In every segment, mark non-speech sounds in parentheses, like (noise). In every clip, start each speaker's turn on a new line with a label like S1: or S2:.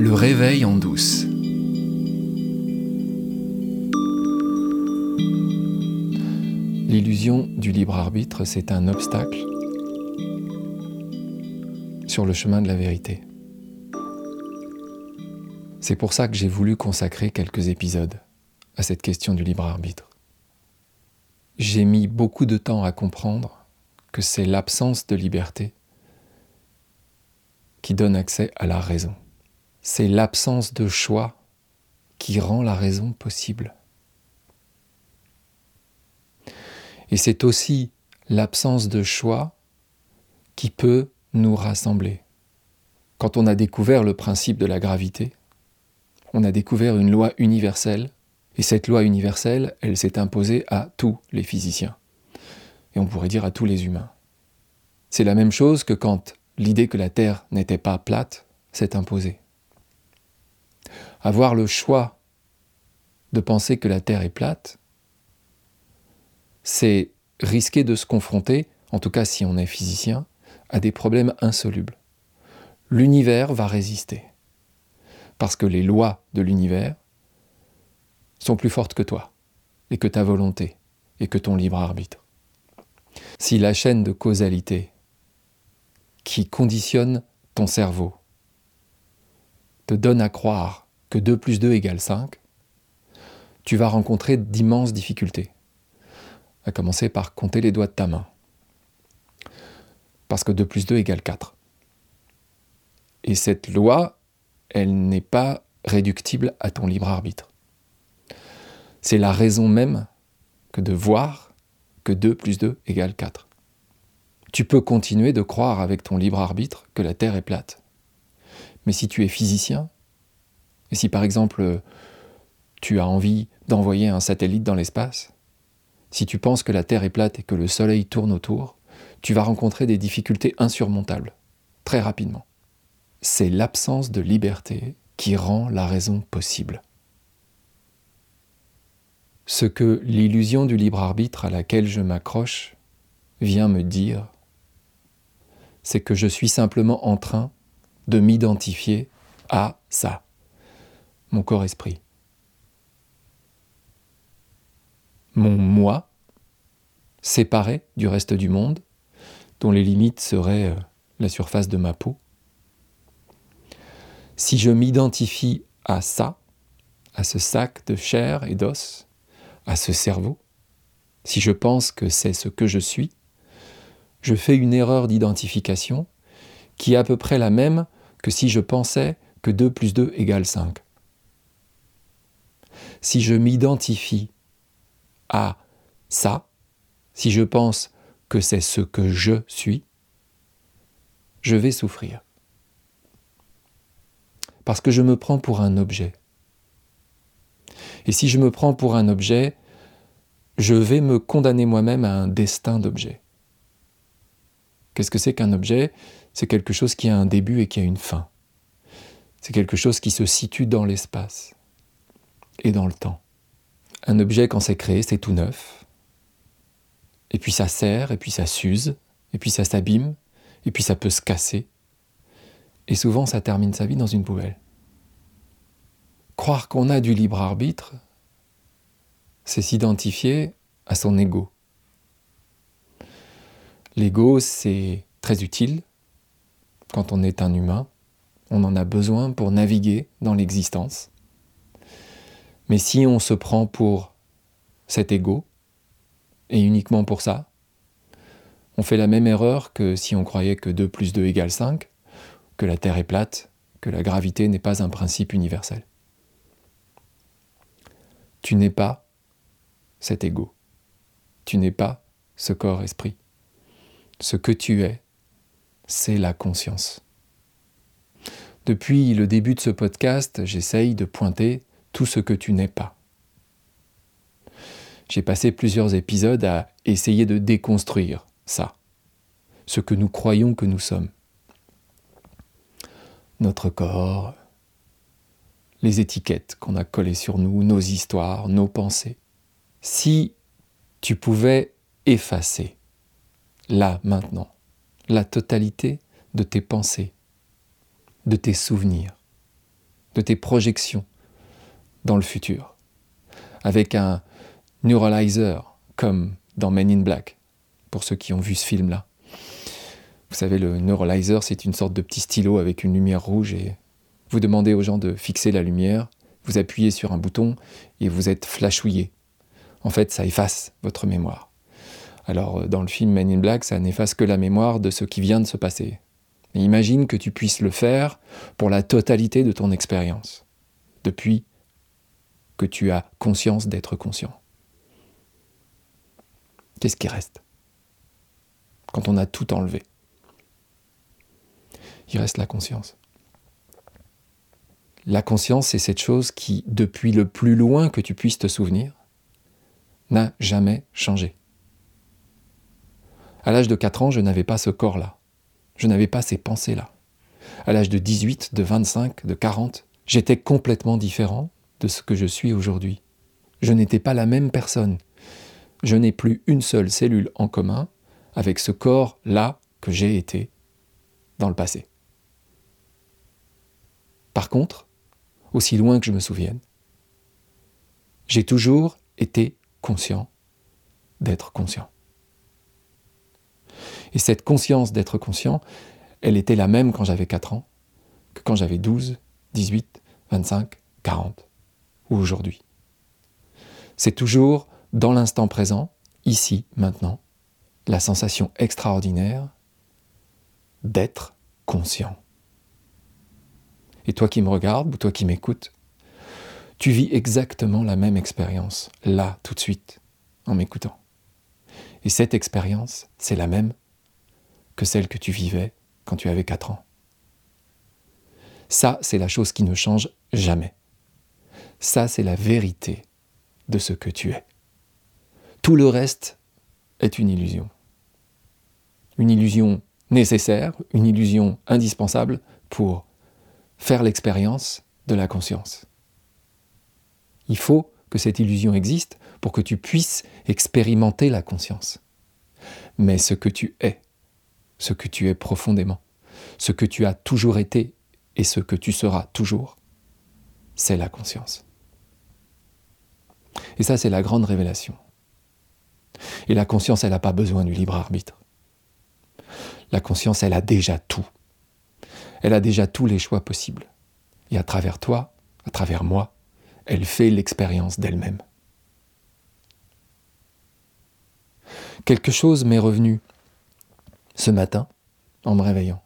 S1: Le réveil en douce. L'illusion du libre arbitre, c'est un obstacle sur le chemin de la vérité. C'est pour ça que j'ai voulu consacrer quelques épisodes à cette question du libre arbitre. J'ai mis beaucoup de temps à comprendre que c'est l'absence de liberté qui donne accès à la raison. C'est l'absence de choix qui rend la raison possible. Et c'est aussi l'absence de choix qui peut nous rassembler. Quand on a découvert le principe de la gravité, on a découvert une loi universelle, et cette loi universelle, elle s'est imposée à tous les physiciens, et on pourrait dire à tous les humains. C'est la même chose que quand l'idée que la Terre n'était pas plate s'est imposée. Avoir le choix de penser que la Terre est plate, c'est risquer de se confronter, en tout cas si on est physicien, à des problèmes insolubles. L'univers va résister, parce que les lois de l'univers sont plus fortes que toi, et que ta volonté, et que ton libre arbitre. Si la chaîne de causalité qui conditionne ton cerveau te donne à croire que 2 plus 2 égale 5, tu vas rencontrer d'immenses difficultés. À commencer par compter les doigts de ta main. Parce que 2 plus 2 égale 4. Et cette loi, elle n'est pas réductible à ton libre arbitre. C'est la raison même que de voir que 2 plus 2 égale 4. Tu peux continuer de croire avec ton libre arbitre que la Terre est plate. Mais si tu es physicien, et si par exemple tu as envie d'envoyer un satellite dans l'espace, si tu penses que la Terre est plate et que le Soleil tourne autour, tu vas rencontrer des difficultés insurmontables, très rapidement. C'est l'absence de liberté qui rend la raison possible. Ce que l'illusion du libre arbitre à laquelle je m'accroche vient me dire, c'est que je suis simplement en train de m'identifier à ça, mon corps-esprit. Mon moi, séparé du reste du monde, dont les limites seraient euh, la surface de ma peau. Si je m'identifie à ça, à ce sac de chair et d'os, à ce cerveau, si je pense que c'est ce que je suis, je fais une erreur d'identification qui est à peu près la même que si je pensais que 2 plus 2 égale 5. Si je m'identifie à ça, si je pense que c'est ce que je suis, je vais souffrir. Parce que je me prends pour un objet. Et si je me prends pour un objet, je vais me condamner moi-même à un destin d'objet. Qu'est-ce que c'est qu'un objet? C'est quelque chose qui a un début et qui a une fin. C'est quelque chose qui se situe dans l'espace et dans le temps. Un objet, quand c'est créé, c'est tout neuf. Et puis ça serre, et puis ça s'use, et puis ça s'abîme, et puis ça peut se casser. Et souvent, ça termine sa vie dans une poubelle. Croire qu'on a du libre arbitre, c'est s'identifier à son ego. L'ego, c'est très utile quand on est un humain. On en a besoin pour naviguer dans l'existence. Mais si on se prend pour cet ego, et uniquement pour ça, on fait la même erreur que si on croyait que 2 plus 2 égale 5, que la Terre est plate, que la gravité n'est pas un principe universel. Tu n'es pas cet ego. Tu n'es pas ce corps-esprit. Ce que tu es, c'est la conscience. Depuis le début de ce podcast, j'essaye de pointer tout ce que tu n'es pas. J'ai passé plusieurs épisodes à essayer de déconstruire ça, ce que nous croyons que nous sommes. Notre corps, les étiquettes qu'on a collées sur nous, nos histoires, nos pensées. Si tu pouvais effacer, là, maintenant, la totalité de tes pensées, de tes souvenirs, de tes projections dans le futur, avec un neuralizer comme dans Men in Black, pour ceux qui ont vu ce film-là. Vous savez, le neuralizer, c'est une sorte de petit stylo avec une lumière rouge et vous demandez aux gens de fixer la lumière, vous appuyez sur un bouton et vous êtes flashouillé. En fait, ça efface votre mémoire. Alors, euh, dans le film Men in Black, ça n'efface que la mémoire de ce qui vient de se passer. Imagine que tu puisses le faire pour la totalité de ton expérience, depuis que tu as conscience d'être conscient. Qu'est-ce qui reste quand on a tout enlevé? Il reste la conscience. La conscience, c'est cette chose qui, depuis le plus loin que tu puisses te souvenir, n'a jamais changé. À l'âge de 4 ans, je n'avais pas ce corps-là. Je n'avais pas ces pensées-là. À l'âge de 18, de 25, de 40, j'étais complètement différent de ce que je suis aujourd'hui. Je n'étais pas la même personne. Je n'ai plus une seule cellule en commun avec ce corps-là que j'ai été dans le passé. Par contre, aussi loin que je me souvienne, j'ai toujours été conscient d'être conscient. Et cette conscience d'être conscient, elle était la même quand j'avais 4 ans que quand j'avais 12, 18, 25, 40 ou aujourd'hui. C'est toujours dans l'instant présent, ici, maintenant, la sensation extraordinaire d'être conscient. Et toi qui me regardes ou toi qui m'écoutes, tu vis exactement la même expérience, là, tout de suite, en m'écoutant. Et cette expérience, c'est la même que celle que tu vivais quand tu avais 4 ans. Ça, c'est la chose qui ne change jamais. Ça, c'est la vérité de ce que tu es. Tout le reste est une illusion. Une illusion nécessaire, une illusion indispensable pour faire l'expérience de la conscience. Il faut que cette illusion existe pour que tu puisses expérimenter la conscience. Mais ce que tu es, ce que tu es profondément, ce que tu as toujours été et ce que tu seras toujours, c'est la conscience. Et ça, c'est la grande révélation. Et la conscience, elle n'a pas besoin du libre arbitre. La conscience, elle a déjà tout. Elle a déjà tous les choix possibles. Et à travers toi, à travers moi, elle fait l'expérience d'elle-même. Quelque chose m'est revenu ce matin en me réveillant.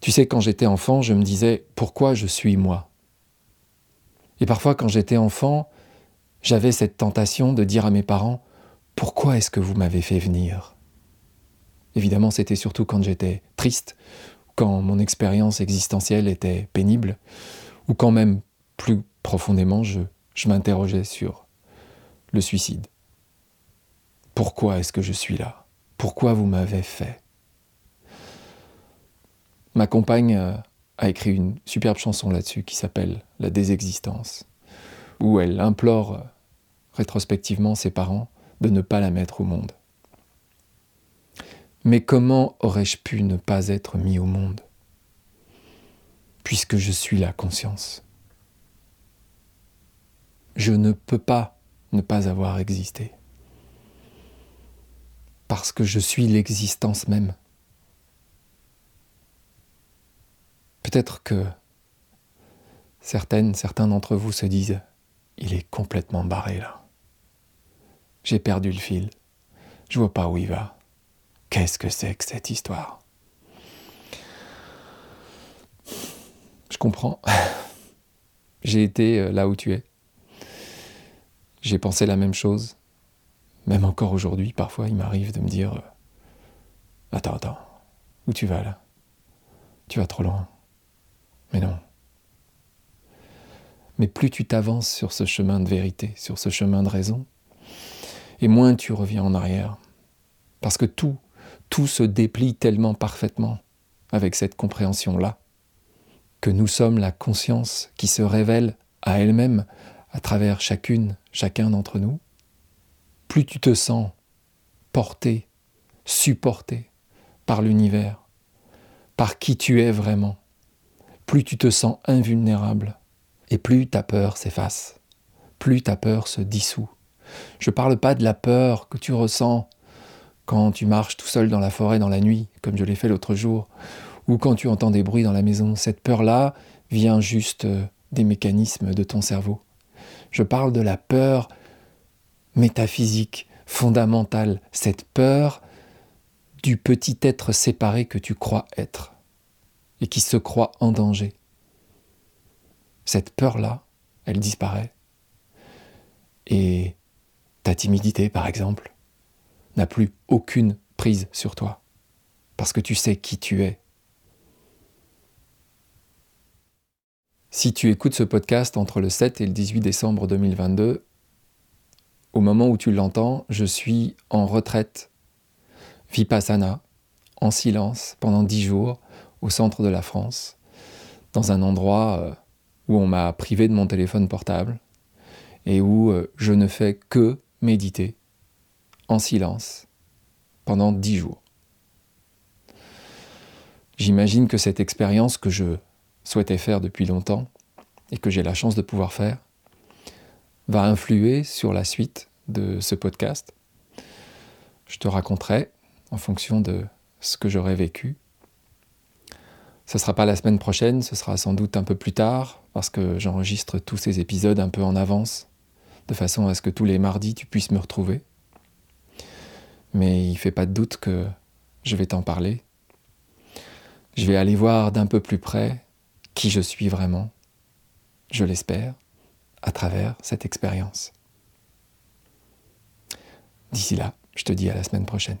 S1: Tu sais, quand j'étais enfant, je me disais pourquoi je suis moi? Et parfois, quand j'étais enfant, j'avais cette tentation de dire à mes parents pourquoi est-ce que vous m'avez fait venir? Évidemment, c'était surtout quand j'étais triste, quand mon expérience existentielle était pénible, ou quand même plus profondément je, je m'interrogeais sur le suicide. Pourquoi est-ce que je suis là? Pourquoi vous m'avez fait? Ma compagne euh, a écrit une superbe chanson là-dessus qui s'appelle La désexistence, où elle implore rétrospectivement ses parents de ne pas la mettre au monde. Mais comment aurais-je pu ne pas être mis au monde Puisque je suis la conscience? Je ne peux pas ne pas avoir existé parce que je suis l'existence même. Peut-être que certaines, certains d'entre vous se disent, il est complètement barré là. J'ai perdu le fil. Je vois pas où il va. Qu'est-ce que c'est que cette histoire Je comprends. (laughs) J'ai été euh, là où tu es. J'ai pensé la même chose. Même encore aujourd'hui, parfois, il m'arrive de me dire euh, Attends, attends, où tu vas là? Tu vas trop loin. Mais non. Mais plus tu t'avances sur ce chemin de vérité, sur ce chemin de raison, et moins tu reviens en arrière. Parce que tout, tout se déplie tellement parfaitement avec cette compréhension-là, que nous sommes la conscience qui se révèle à elle-même à travers chacune, chacun d'entre nous, plus tu te sens porté, supporté par l'univers, par qui tu es vraiment, plus tu te sens invulnérable et plus ta peur s'efface, plus ta peur se dissout. Je ne parle pas de la peur que tu ressens quand tu marches tout seul dans la forêt dans la nuit, comme je l'ai fait l'autre jour, ou quand tu entends des bruits dans la maison. Cette peur-là vient juste euh, des mécanismes de ton cerveau. Je parle de la peur métaphysique, fondamentale, cette peur du petit être séparé que tu crois être et qui se croit en danger. Cette peur-là, elle disparaît. Et ta timidité, par exemple, n'a plus aucune prise sur toi, parce que tu sais qui tu es. Si tu écoutes ce podcast entre le 7 et le 18 décembre 2022, au moment où tu l'entends, je suis en retraite vipassana, en silence, pendant dix jours, au centre de la France, dans un endroit euh, où on m'a privé de mon téléphone portable et où euh, je ne fais que méditer en silence pendant dix jours. J'imagine que cette expérience que je souhaitais faire depuis longtemps et que j'ai la chance de pouvoir faire va influer sur la suite de ce podcast. Je te raconterai en fonction de ce que j'aurai vécu. Ce ne sera pas la semaine prochaine, ce sera sans doute un peu plus tard, parce que j'enregistre tous ces épisodes un peu en avance, de façon à ce que tous les mardis tu puisses me retrouver. Mais il ne fait pas de doute que je vais t'en parler. Je vais aller voir d'un peu plus près qui je suis vraiment, je l'espère, à travers cette expérience. D'ici là, je te dis à la semaine prochaine.